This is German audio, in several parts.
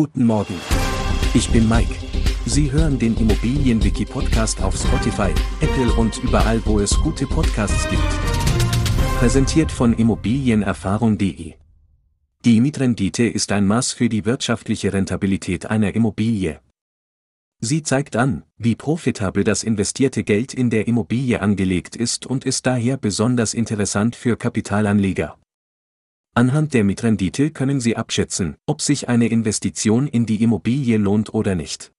Guten Morgen. Ich bin Mike. Sie hören den Immobilienwiki-Podcast auf Spotify, Apple und überall, wo es gute Podcasts gibt. Präsentiert von Immobilienerfahrung.de. Die Mietrendite ist ein Maß für die wirtschaftliche Rentabilität einer Immobilie. Sie zeigt an, wie profitabel das investierte Geld in der Immobilie angelegt ist und ist daher besonders interessant für Kapitalanleger. Anhand der Mietrendite können Sie abschätzen, ob sich eine Investition in die Immobilie lohnt oder nicht.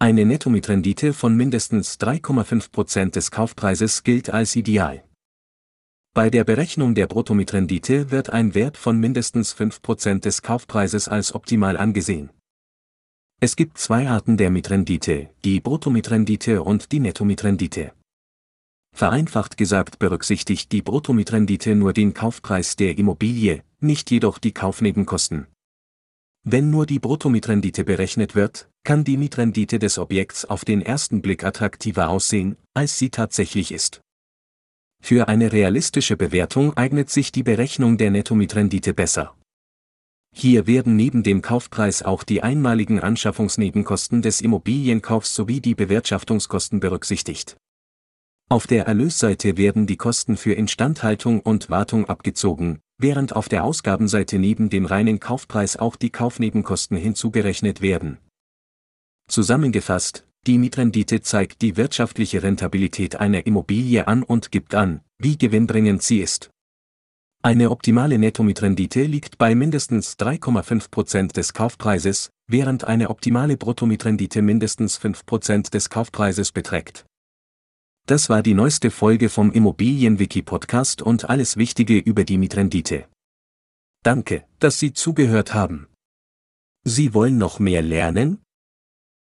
Eine Nettomietrendite von mindestens 3,5% des Kaufpreises gilt als ideal. Bei der Berechnung der Bruttomietrendite wird ein Wert von mindestens 5% des Kaufpreises als optimal angesehen. Es gibt zwei Arten der Mietrendite, die Bruttomietrendite und die Nettomietrendite. Vereinfacht gesagt berücksichtigt die Bruttomietrendite nur den Kaufpreis der Immobilie, nicht jedoch die Kaufnebenkosten. Wenn nur die Bruttomietrendite berechnet wird, kann die Mietrendite des Objekts auf den ersten Blick attraktiver aussehen, als sie tatsächlich ist. Für eine realistische Bewertung eignet sich die Berechnung der Nettomietrendite besser. Hier werden neben dem Kaufpreis auch die einmaligen Anschaffungsnebenkosten des Immobilienkaufs sowie die Bewirtschaftungskosten berücksichtigt. Auf der Erlösseite werden die Kosten für Instandhaltung und Wartung abgezogen, während auf der Ausgabenseite neben dem reinen Kaufpreis auch die Kaufnebenkosten hinzugerechnet werden. Zusammengefasst, die Mietrendite zeigt die wirtschaftliche Rentabilität einer Immobilie an und gibt an, wie gewinnbringend sie ist. Eine optimale Nettomietrendite liegt bei mindestens 3,5% des Kaufpreises, während eine optimale Bruttomietrendite mindestens 5% des Kaufpreises beträgt. Das war die neueste Folge vom Immobilienwiki Podcast und alles Wichtige über die Mietrendite. Danke, dass Sie zugehört haben. Sie wollen noch mehr lernen?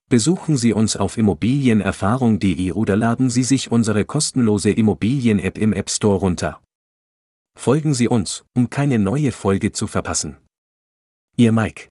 Besuchen Sie uns auf immobilienerfahrung.de oder laden Sie sich unsere kostenlose Immobilien-App im App Store runter. Folgen Sie uns, um keine neue Folge zu verpassen. Ihr Mike